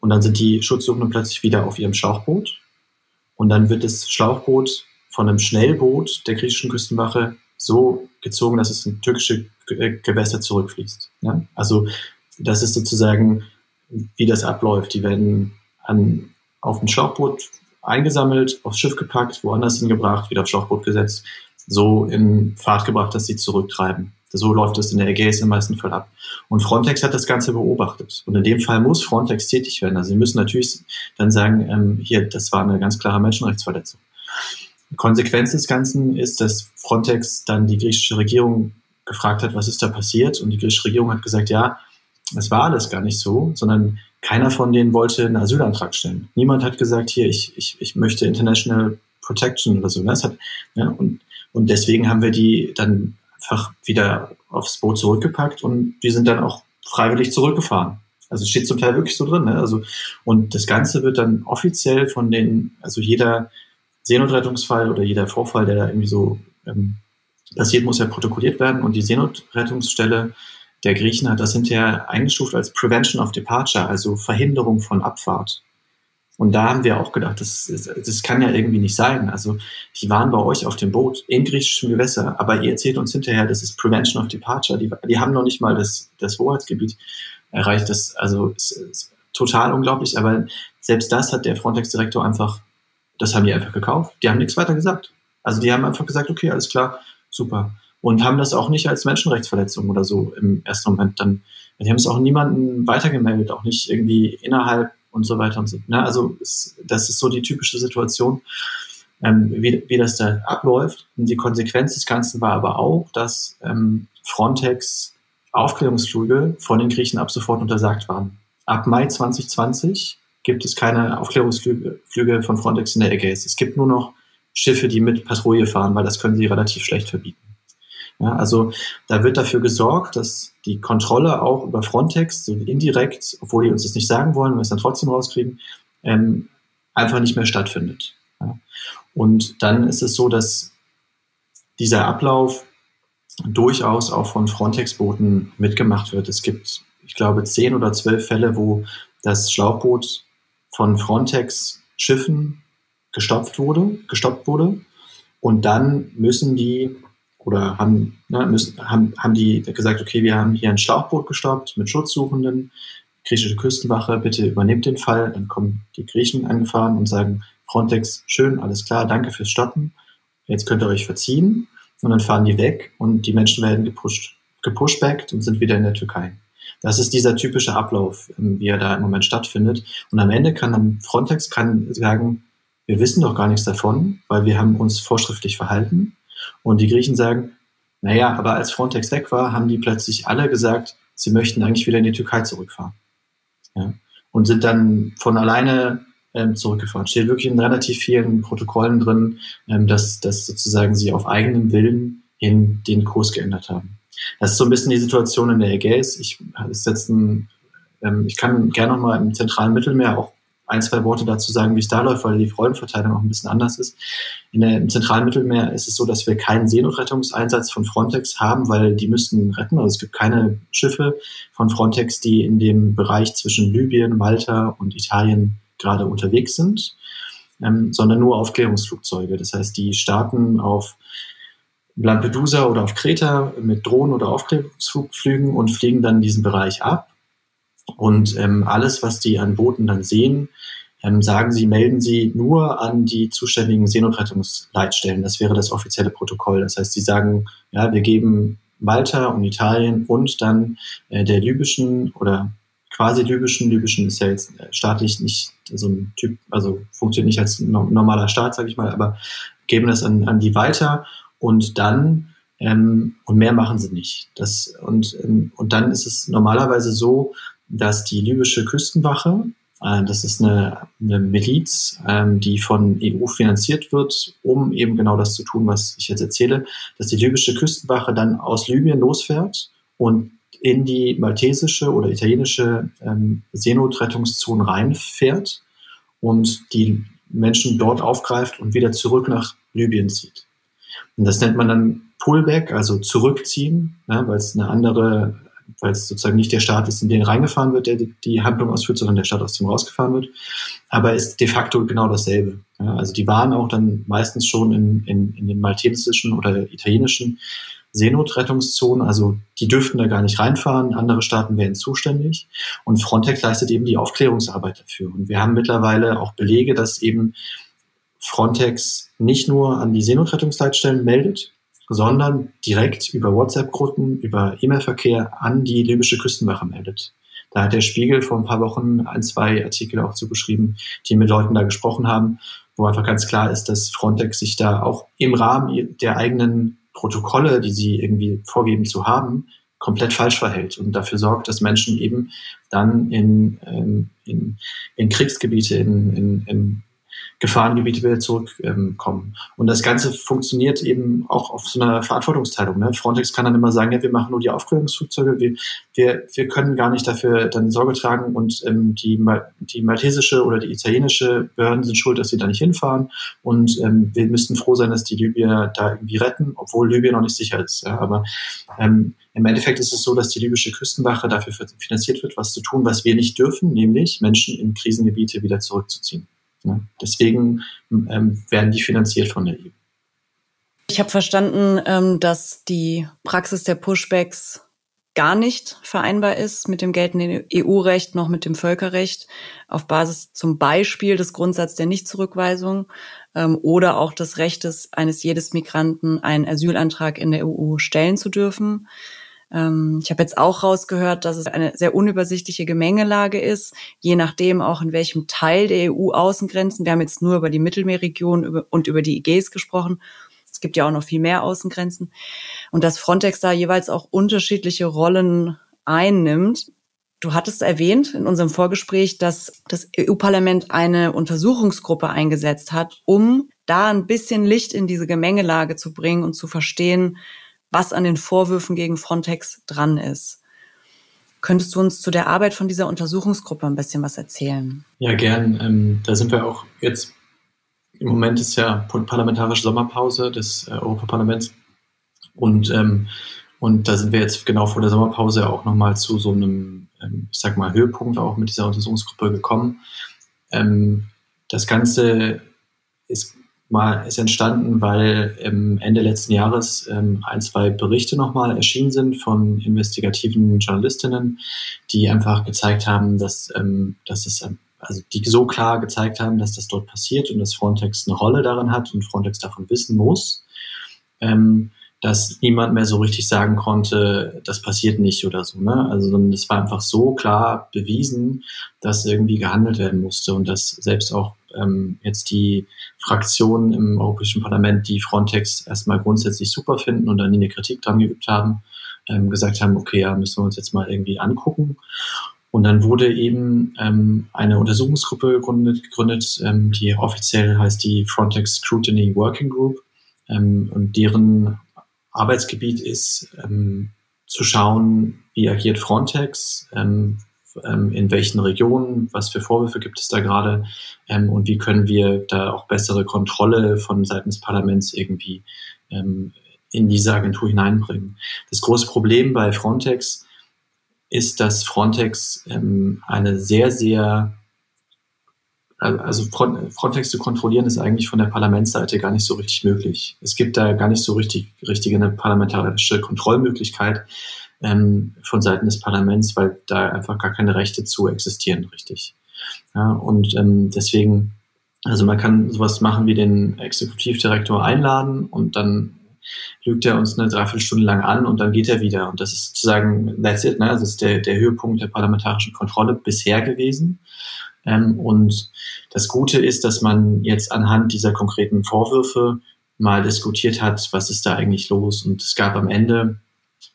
und dann sind die Schutzsuchenden plötzlich wieder auf ihrem Schlauchboot. Und dann wird das Schlauchboot von einem Schnellboot der griechischen Küstenwache so gezogen, dass es in türkische äh, Gewässer zurückfließt. Ja? Also das ist sozusagen, wie das abläuft. Die werden an, auf ein Schlauchboot eingesammelt, aufs Schiff gepackt, woanders hingebracht, wieder aufs Schlauchboot gesetzt. so in Fahrt gebracht, dass sie zurücktreiben. So läuft es in der Ägäis im meisten Fall ab. Und Frontex hat das Ganze beobachtet. Und in dem Fall muss Frontex tätig werden. Also sie müssen natürlich dann sagen, ähm, hier, das war eine ganz klare Menschenrechtsverletzung. Konsequenz des Ganzen ist, dass Frontex dann die griechische Regierung gefragt hat, was ist da passiert? Und die griechische Regierung hat gesagt, ja, es war alles gar nicht so, sondern keiner von denen wollte einen Asylantrag stellen. Niemand hat gesagt, hier, ich, ich, ich möchte International Protection oder so. Das ne? hat, ja, und, und deswegen haben wir die dann einfach wieder aufs Boot zurückgepackt und die sind dann auch freiwillig zurückgefahren. Also steht zum Teil wirklich so drin. Ne? Also, und das Ganze wird dann offiziell von den, also jeder Seenotrettungsfall oder jeder Vorfall, der da irgendwie so ähm, passiert, muss ja protokolliert werden. Und die Seenotrettungsstelle der Griechen hat das hinterher eingestuft als Prevention of Departure, also Verhinderung von Abfahrt. Und da haben wir auch gedacht, das, das kann ja irgendwie nicht sein. Also die waren bei euch auf dem Boot in griechischem Gewässer, aber ihr erzählt uns hinterher, das ist Prevention of Departure. Die, die haben noch nicht mal das, das Hoheitsgebiet erreicht. Das also ist, ist total unglaublich. Aber selbst das hat der Frontex-Direktor einfach, das haben die einfach gekauft. Die haben nichts weiter gesagt. Also die haben einfach gesagt, okay, alles klar, super. Und haben das auch nicht als Menschenrechtsverletzung oder so im ersten Moment dann. Die haben es auch niemanden weitergemeldet, auch nicht irgendwie innerhalb und so weiter und so. Ne? Also es, das ist so die typische Situation, ähm, wie, wie das da abläuft. Und die Konsequenz des Ganzen war aber auch, dass ähm, Frontex Aufklärungsflüge von den Griechen ab sofort untersagt waren. Ab Mai 2020 gibt es keine Aufklärungsflüge Flüge von Frontex in der Ägäis. Es gibt nur noch Schiffe, die mit Patrouille fahren, weil das können sie relativ schlecht verbieten. Ja, also da wird dafür gesorgt, dass die Kontrolle auch über Frontex, so indirekt, obwohl die uns das nicht sagen wollen, wir es dann trotzdem rauskriegen, ähm, einfach nicht mehr stattfindet. Ja. Und dann ist es so, dass dieser Ablauf durchaus auch von Frontex-Booten mitgemacht wird. Es gibt, ich glaube, zehn oder zwölf Fälle, wo das Schlauchboot von Frontex-Schiffen gestopft wurde, gestoppt wurde. Und dann müssen die oder haben, ne, müssen, haben, haben die gesagt, okay, wir haben hier ein Schlauchboot gestoppt mit Schutzsuchenden, griechische Küstenwache, bitte übernehmt den Fall. Dann kommen die Griechen angefahren und sagen, Frontex, schön, alles klar, danke fürs Stoppen. Jetzt könnt ihr euch verziehen. Und dann fahren die weg und die Menschen werden gepusht, gepushbackt und sind wieder in der Türkei. Das ist dieser typische Ablauf, ähm, wie er da im Moment stattfindet. Und am Ende kann dann Frontex kann sagen, wir wissen doch gar nichts davon, weil wir haben uns vorschriftlich verhalten. Und die Griechen sagen, naja, aber als Frontex weg war, haben die plötzlich alle gesagt, sie möchten eigentlich wieder in die Türkei zurückfahren. Ja? Und sind dann von alleine ähm, zurückgefahren. Steht wirklich in relativ vielen Protokollen drin, ähm, dass, dass sozusagen sie auf eigenen Willen in den Kurs geändert haben. Das ist so ein bisschen die Situation in der Ägäis. Ich, ähm, ich kann gerne noch mal im zentralen Mittelmeer auch ein, zwei Worte dazu sagen, wie es da läuft, weil die Rollenverteilung auch ein bisschen anders ist. Der, Im zentralen Mittelmeer ist es so, dass wir keinen Seenotrettungseinsatz von Frontex haben, weil die müssten retten. Also es gibt keine Schiffe von Frontex, die in dem Bereich zwischen Libyen, Malta und Italien gerade unterwegs sind, ähm, sondern nur Aufklärungsflugzeuge. Das heißt, die starten auf Lampedusa oder auf Kreta mit Drohnen oder Aufklärungsflugflügen und fliegen dann diesen Bereich ab und ähm, alles, was die an Booten dann sehen, ähm, sagen sie, melden sie nur an die zuständigen Seenotrettungsleitstellen. Das wäre das offizielle Protokoll. Das heißt, sie sagen, ja, wir geben Malta und Italien und dann äh, der libyschen oder quasi libyschen, libyschen ist ja jetzt äh, staatlich nicht so ein Typ, also funktioniert nicht als normaler Staat, sage ich mal, aber geben das an, an die weiter und dann ähm, und mehr machen sie nicht. Das, und, ähm, und dann ist es normalerweise so, dass die libysche Küstenwache, äh, das ist eine, eine Miliz, ähm, die von EU finanziert wird, um eben genau das zu tun, was ich jetzt erzähle, dass die libysche Küstenwache dann aus Libyen losfährt und in die maltesische oder italienische ähm, Seenotrettungszone reinfährt und die Menschen dort aufgreift und wieder zurück nach Libyen zieht. Und das nennt man dann Pullback, also zurückziehen, ne, weil es eine andere weil es sozusagen nicht der Staat ist, in den reingefahren wird, der die Handlung ausführt, sondern der Staat aus dem rausgefahren wird. Aber ist de facto genau dasselbe. Ja, also die waren auch dann meistens schon in, in, in den maltesischen oder italienischen Seenotrettungszonen, also die dürften da gar nicht reinfahren, andere Staaten wären zuständig und Frontex leistet eben die Aufklärungsarbeit dafür. Und wir haben mittlerweile auch Belege, dass eben Frontex nicht nur an die Seenotrettungsleitstellen meldet, sondern direkt über WhatsApp-Gruppen, über E-Mail-Verkehr an die libysche Küstenwache meldet. Da hat der Spiegel vor ein paar Wochen ein, zwei Artikel auch zugeschrieben, die mit Leuten da gesprochen haben, wo einfach ganz klar ist, dass Frontex sich da auch im Rahmen der eigenen Protokolle, die sie irgendwie vorgeben zu haben, komplett falsch verhält und dafür sorgt, dass Menschen eben dann in, ähm, in, in Kriegsgebiete, in, in, in Gefahrengebiete wieder zurückkommen. Ähm, und das Ganze funktioniert eben auch auf so einer Verantwortungsteilung. Ne? Frontex kann dann immer sagen, ja, wir machen nur die Aufklärungsflugzeuge, wir, wir, wir können gar nicht dafür dann Sorge tragen und ähm, die, die maltesische oder die italienische Behörden sind schuld, dass sie da nicht hinfahren und ähm, wir müssten froh sein, dass die Libyer da irgendwie retten, obwohl Libyen noch nicht sicher ist. Ja? Aber ähm, im Endeffekt ist es so, dass die libysche Küstenwache dafür finanziert wird, was zu tun, was wir nicht dürfen, nämlich Menschen in Krisengebiete wieder zurückzuziehen. Ja, deswegen ähm, werden die finanziert von der EU. Ich habe verstanden, ähm, dass die Praxis der Pushbacks gar nicht vereinbar ist mit dem geltenden EU-Recht noch mit dem Völkerrecht auf Basis zum Beispiel des Grundsatzes der Nichtzurückweisung ähm, oder auch des Rechtes eines jedes Migranten einen Asylantrag in der EU stellen zu dürfen. Ähm, ich habe jetzt auch rausgehört, dass es eine sehr unübersichtliche Gemengelage ist, je nachdem auch in welchem Teil der EU-Außengrenzen. Wir haben jetzt nur über die Mittelmeerregion und über die Ägäis gesprochen. Es gibt ja auch noch viel mehr Außengrenzen. Und dass Frontex da jeweils auch unterschiedliche Rollen einnimmt. Du hattest erwähnt in unserem Vorgespräch, dass das EU-Parlament eine Untersuchungsgruppe eingesetzt hat, um da ein bisschen Licht in diese Gemengelage zu bringen und zu verstehen, was an den Vorwürfen gegen Frontex dran ist. Könntest du uns zu der Arbeit von dieser Untersuchungsgruppe ein bisschen was erzählen? Ja, gern. Ähm, da sind wir auch jetzt, im Moment ist ja parlamentarische Sommerpause des äh, Europaparlaments und, ähm, und da sind wir jetzt genau vor der Sommerpause auch nochmal zu so einem, ähm, ich sag mal, Höhepunkt auch mit dieser Untersuchungsgruppe gekommen. Ähm, das Ganze ist mal ist entstanden, weil Ende letzten Jahres ähm, ein, zwei Berichte nochmal erschienen sind von investigativen Journalistinnen, die einfach gezeigt haben, dass, ähm, dass es, ähm, also die so klar gezeigt haben, dass das dort passiert und dass Frontex eine Rolle darin hat und Frontex davon wissen muss. Ähm, dass niemand mehr so richtig sagen konnte, das passiert nicht oder so. Ne? Also es war einfach so klar bewiesen, dass irgendwie gehandelt werden musste und dass selbst auch ähm, jetzt die Fraktionen im Europäischen Parlament, die Frontex erstmal grundsätzlich super finden und dann nie eine Kritik dran geübt haben, ähm, gesagt haben, okay, ja, müssen wir uns jetzt mal irgendwie angucken. Und dann wurde eben ähm, eine Untersuchungsgruppe gegründet, gegründet ähm, die offiziell heißt die Frontex Scrutiny Working Group. Ähm, und deren Arbeitsgebiet ist ähm, zu schauen, wie agiert Frontex, ähm, ähm, in welchen Regionen, was für Vorwürfe gibt es da gerade ähm, und wie können wir da auch bessere Kontrolle von Seiten des Parlaments irgendwie ähm, in diese Agentur hineinbringen. Das große Problem bei Frontex ist, dass Frontex eine sehr, sehr also Frontex zu kontrollieren ist eigentlich von der Parlamentsseite gar nicht so richtig möglich. Es gibt da gar nicht so richtig, richtig eine parlamentarische Kontrollmöglichkeit ähm, von Seiten des Parlaments, weil da einfach gar keine Rechte zu existieren, richtig. Ja, und ähm, deswegen, also man kann sowas machen wie den Exekutivdirektor einladen und dann lügt er uns eine Dreiviertelstunde lang an und dann geht er wieder. Und das ist sozusagen, that's it, ne? das ist der, der Höhepunkt der parlamentarischen Kontrolle bisher gewesen. Ähm, und das Gute ist, dass man jetzt anhand dieser konkreten Vorwürfe mal diskutiert hat, was ist da eigentlich los. Und es gab am Ende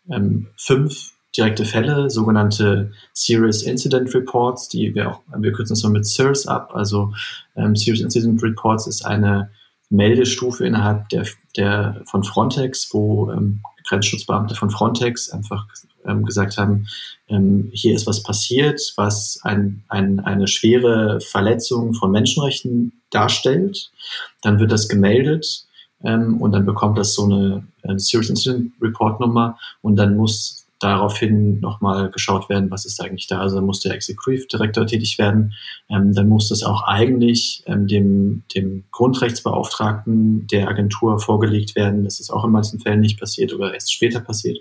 ähm, fünf direkte Fälle, sogenannte Serious Incident Reports, die wir auch, wir kürzen es mal mit SIRS ab. Also ähm, Serious Incident Reports ist eine Meldestufe innerhalb der, der von Frontex, wo ähm, Grenzschutzbeamte von Frontex einfach ähm, gesagt haben, ähm, hier ist was passiert, was ein, ein, eine schwere Verletzung von Menschenrechten darstellt. Dann wird das gemeldet ähm, und dann bekommt das so eine äh, Serious Incident Report Nummer und dann muss daraufhin nochmal geschaut werden, was ist eigentlich da. Also muss der Executive Director tätig werden. Ähm, dann muss das auch eigentlich ähm, dem, dem Grundrechtsbeauftragten der Agentur vorgelegt werden. Das ist auch in manchen Fällen nicht passiert oder erst später passiert.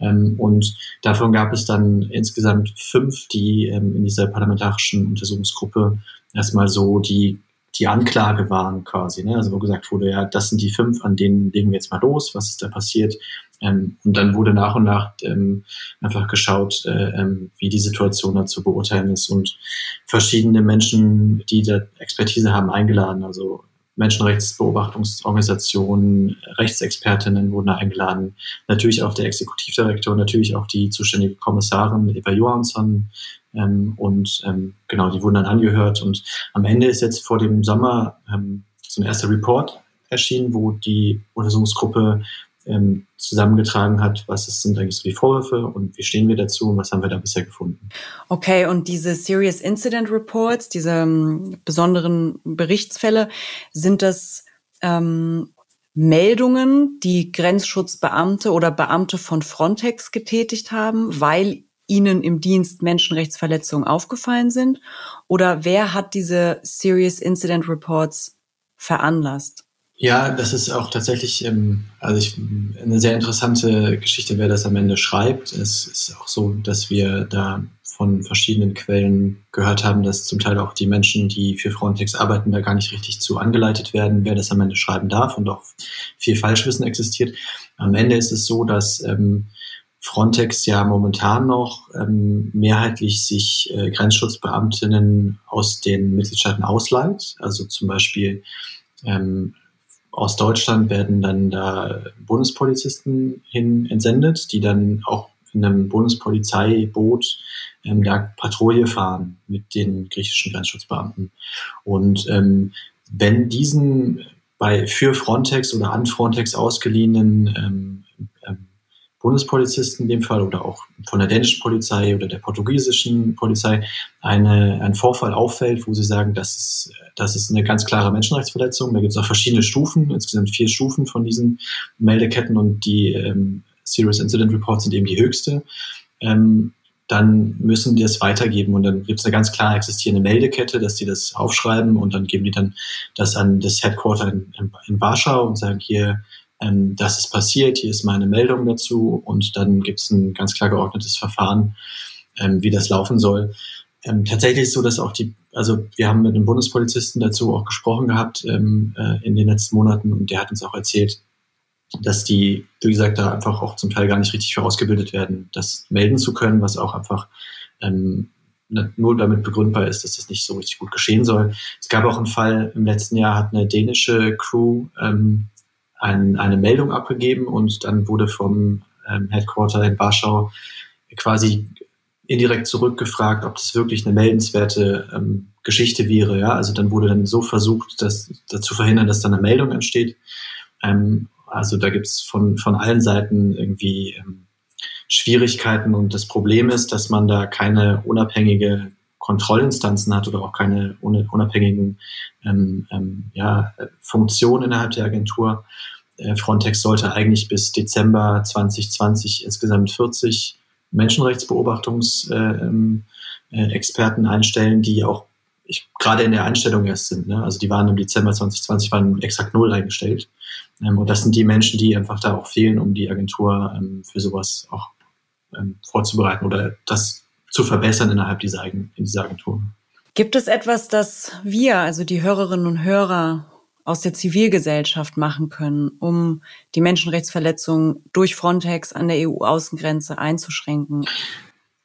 Ähm, und davon gab es dann insgesamt fünf, die ähm, in dieser parlamentarischen Untersuchungsgruppe erstmal so die die Anklage waren quasi. Ne? Also wo gesagt wurde, ja, das sind die fünf, an denen legen wir jetzt mal los, was ist da passiert. Ähm, und dann wurde nach und nach ähm, einfach geschaut, äh, ähm, wie die Situation da zu beurteilen ist und verschiedene Menschen, die da Expertise haben, eingeladen. Also Menschenrechtsbeobachtungsorganisationen, Rechtsexpertinnen wurden eingeladen, natürlich auch der Exekutivdirektor, natürlich auch die zuständige Kommissarin Eva Johansson ähm, und ähm, genau, die wurden dann angehört. Und am Ende ist jetzt vor dem Sommer ähm, so ein erster Report erschienen, wo die Untersuchungsgruppe ähm, zusammengetragen hat, was sind eigentlich so die Vorwürfe und wie stehen wir dazu und was haben wir da bisher gefunden. Okay, und diese Serious Incident Reports, diese ähm, besonderen Berichtsfälle, sind das ähm, Meldungen, die Grenzschutzbeamte oder Beamte von Frontex getätigt haben, weil ihnen im Dienst Menschenrechtsverletzungen aufgefallen sind? Oder wer hat diese Serious Incident Reports veranlasst? Ja, das ist auch tatsächlich ähm, also ich, eine sehr interessante Geschichte, wer das am Ende schreibt. Es ist auch so, dass wir da von verschiedenen Quellen gehört haben, dass zum Teil auch die Menschen, die für Frontex arbeiten, da gar nicht richtig zu angeleitet werden, wer das am Ende schreiben darf und auch viel Falschwissen existiert. Am Ende ist es so, dass ähm, Frontex ja momentan noch ähm, mehrheitlich sich äh, Grenzschutzbeamtinnen aus den Mitgliedstaaten ausleiht. Also zum Beispiel ähm, aus Deutschland werden dann da Bundespolizisten hin entsendet, die dann auch in einem Bundespolizeiboot ähm, da Patrouille fahren mit den griechischen Grenzschutzbeamten. Und ähm, wenn diesen bei für Frontex oder an Frontex ausgeliehenen ähm, ähm, Bundespolizisten in dem Fall oder auch von der dänischen Polizei oder der portugiesischen Polizei eine, ein Vorfall auffällt, wo sie sagen, das ist, das ist eine ganz klare Menschenrechtsverletzung. Da gibt es auch verschiedene Stufen, insgesamt vier Stufen von diesen Meldeketten und die ähm, Serious Incident Reports sind eben die höchste. Ähm, dann müssen die es weitergeben und dann gibt es eine ganz klar existierende Meldekette, dass die das aufschreiben und dann geben die dann das an das Headquarter in, in, in Warschau und sagen hier, ähm, das ist passiert, hier ist meine Meldung dazu und dann gibt es ein ganz klar geordnetes Verfahren, ähm, wie das laufen soll. Ähm, tatsächlich ist so, dass auch die, also wir haben mit einem Bundespolizisten dazu auch gesprochen gehabt ähm, äh, in den letzten Monaten und der hat uns auch erzählt, dass die, wie gesagt, da einfach auch zum Teil gar nicht richtig für ausgebildet werden, das melden zu können, was auch einfach ähm, nur damit begründbar ist, dass das nicht so richtig gut geschehen soll. Es gab auch einen Fall im letzten Jahr, hat eine dänische Crew ähm, ein, eine Meldung abgegeben und dann wurde vom ähm, Headquarter in Warschau quasi indirekt zurückgefragt, ob das wirklich eine meldenswerte ähm, Geschichte wäre. Ja? Also dann wurde dann so versucht, das, zu verhindern, dass dann eine Meldung entsteht. Ähm, also da gibt's von, von allen Seiten irgendwie ähm, Schwierigkeiten und das Problem ist, dass man da keine unabhängige Kontrollinstanzen hat oder auch keine unabhängigen ähm, ähm, ja, Funktionen innerhalb der Agentur. Äh, Frontex sollte eigentlich bis Dezember 2020 insgesamt 40 Menschenrechtsbeobachtungsexperten äh, äh, einstellen, die auch ich, gerade in der Einstellung erst sind. Ne? Also die waren im Dezember 2020 waren exakt null eingestellt. Ähm, und das sind die Menschen, die einfach da auch fehlen, um die Agentur ähm, für sowas auch ähm, vorzubereiten oder das zu verbessern innerhalb dieser, in dieser Agentur. Gibt es etwas, das wir, also die Hörerinnen und Hörer aus der Zivilgesellschaft machen können, um die Menschenrechtsverletzungen durch Frontex an der EU-Außengrenze einzuschränken?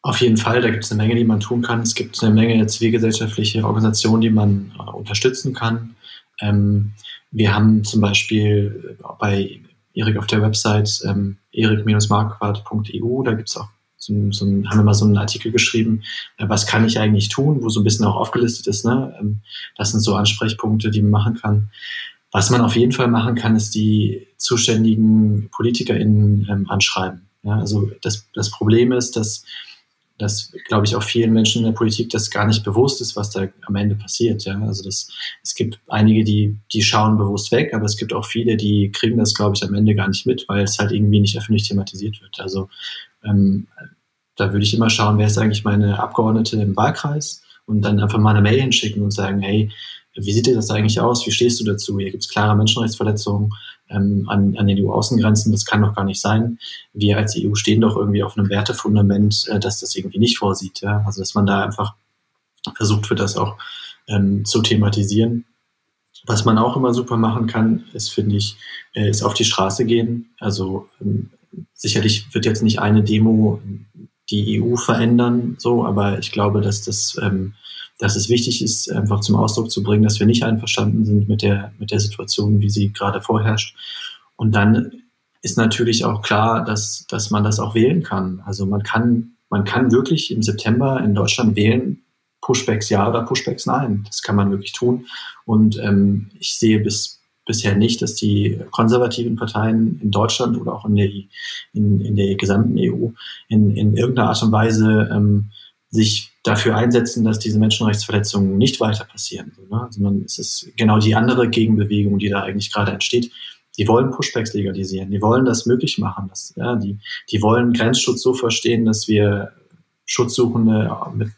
Auf jeden Fall, da gibt es eine Menge, die man tun kann. Es gibt eine Menge zivilgesellschaftliche Organisationen, die man äh, unterstützen kann. Ähm, wir haben zum Beispiel bei Erik auf der Website ähm, erik-marquardt.eu, da gibt es auch so, so ein, haben wir mal so einen Artikel geschrieben, äh, was kann ich eigentlich tun, wo so ein bisschen auch aufgelistet ist. Ne? Ähm, das sind so Ansprechpunkte, die man machen kann. Was man auf jeden Fall machen kann, ist die zuständigen PolitikerInnen ähm, anschreiben. Ja, also das, das Problem ist, dass dass, glaube ich, auch vielen Menschen in der Politik das gar nicht bewusst ist, was da am Ende passiert. Ja? Also das, es gibt einige, die, die schauen bewusst weg, aber es gibt auch viele, die kriegen das, glaube ich, am Ende gar nicht mit, weil es halt irgendwie nicht öffentlich thematisiert wird. Also ähm, da würde ich immer schauen, wer ist eigentlich meine Abgeordnete im Wahlkreis und dann einfach mal eine Mail hinschicken und sagen, hey, wie sieht dir das eigentlich aus? Wie stehst du dazu? Hier gibt es klare Menschenrechtsverletzungen ähm, an, an den EU-Außengrenzen. Das kann doch gar nicht sein. Wir als EU stehen doch irgendwie auf einem Wertefundament, äh, dass das irgendwie nicht vorsieht. Ja? Also dass man da einfach versucht wird, das auch ähm, zu thematisieren. Was man auch immer super machen kann, ist, finde ich, äh, ist auf die Straße gehen. Also ähm, sicherlich wird jetzt nicht eine Demo die EU verändern, so, aber ich glaube, dass das, ähm, dass es wichtig ist, einfach zum Ausdruck zu bringen, dass wir nicht einverstanden sind mit der, mit der Situation, wie sie gerade vorherrscht. Und dann ist natürlich auch klar, dass, dass man das auch wählen kann. Also man kann, man kann wirklich im September in Deutschland wählen, Pushbacks ja oder Pushbacks nein. Das kann man wirklich tun. Und ähm, ich sehe bis, bisher nicht, dass die konservativen Parteien in Deutschland oder auch in der, in, in der gesamten EU in, in irgendeiner Art und Weise ähm, sich dafür einsetzen, dass diese Menschenrechtsverletzungen nicht weiter passieren. Ne? Sondern es ist genau die andere Gegenbewegung, die da eigentlich gerade entsteht. Die wollen Pushbacks legalisieren, die wollen das möglich machen. Dass, ja, die, die wollen Grenzschutz so verstehen, dass wir Schutzsuchende mit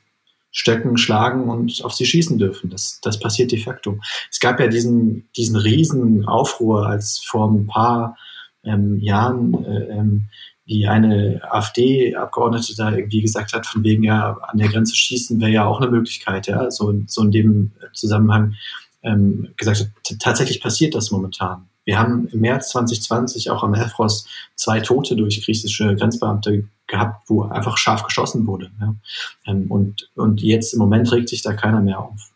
Stöcken schlagen und auf sie schießen dürfen. Das, das passiert de facto. Es gab ja diesen, diesen riesen Aufruhr, als vor ein paar ähm, Jahren äh, ähm, die eine AfD-Abgeordnete da irgendwie gesagt hat, von wegen ja an der Grenze schießen wäre ja auch eine Möglichkeit, ja, so, so in dem Zusammenhang ähm, gesagt hat, tatsächlich passiert das momentan. Wir haben im März 2020 auch am Heffros zwei Tote durch griechische Grenzbeamte gehabt, wo einfach scharf geschossen wurde. Ja. Ähm, und, und jetzt im Moment regt sich da keiner mehr auf.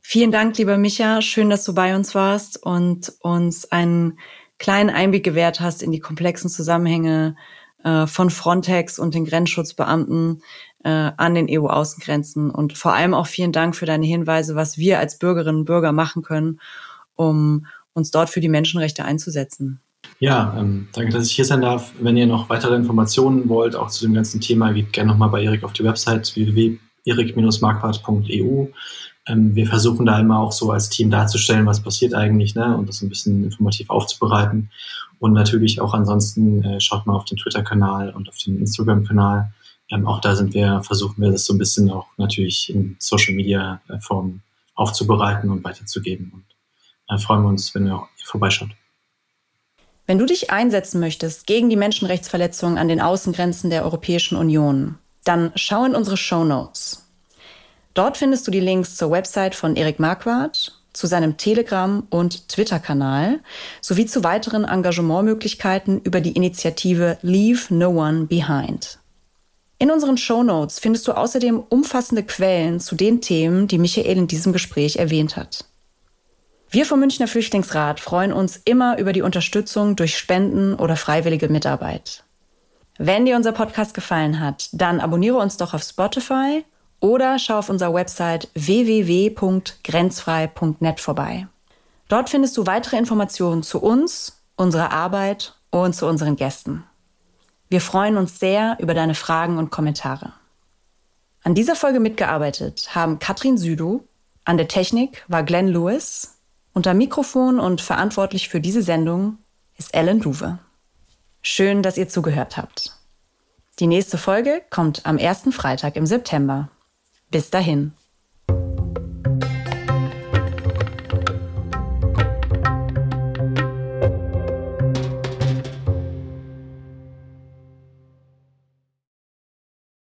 Vielen Dank, lieber Micha. Schön, dass du bei uns warst und uns einen kleinen Einblick gewährt hast in die komplexen Zusammenhänge äh, von Frontex und den Grenzschutzbeamten äh, an den EU-Außengrenzen. Und vor allem auch vielen Dank für deine Hinweise, was wir als Bürgerinnen und Bürger machen können, um uns dort für die Menschenrechte einzusetzen. Ja, ähm, danke, dass ich hier sein darf. Wenn ihr noch weitere Informationen wollt, auch zu dem ganzen Thema, geht gerne nochmal bei Erik auf die Website www.erik-marquardt.eu. Ähm, wir versuchen da immer auch so als Team darzustellen, was passiert eigentlich ne, und das ein bisschen informativ aufzubereiten. Und natürlich auch ansonsten äh, schaut mal auf den Twitter-Kanal und auf den Instagram-Kanal. Ähm, auch da sind wir, versuchen wir das so ein bisschen auch natürlich in Social-Media-Form aufzubereiten und weiterzugeben. Und dann freuen wir uns, wenn ihr vorbeischaut. Wenn du dich einsetzen möchtest gegen die Menschenrechtsverletzungen an den Außengrenzen der Europäischen Union, dann schau in unsere Show Notes. Dort findest du die Links zur Website von Erik Marquardt, zu seinem Telegram- und Twitter-Kanal sowie zu weiteren Engagementmöglichkeiten über die Initiative Leave No One Behind. In unseren Show Notes findest du außerdem umfassende Quellen zu den Themen, die Michael in diesem Gespräch erwähnt hat. Wir vom Münchner Flüchtlingsrat freuen uns immer über die Unterstützung durch Spenden oder freiwillige Mitarbeit. Wenn dir unser Podcast gefallen hat, dann abonniere uns doch auf Spotify oder schau auf unserer Website www.grenzfrei.net vorbei. Dort findest du weitere Informationen zu uns, unserer Arbeit und zu unseren Gästen. Wir freuen uns sehr über deine Fragen und Kommentare. An dieser Folge mitgearbeitet haben Katrin Südow, an der Technik war Glenn Lewis unter Mikrofon und verantwortlich für diese Sendung ist Ellen Duwe. Schön, dass ihr zugehört habt. Die nächste Folge kommt am ersten Freitag im September. Bis dahin.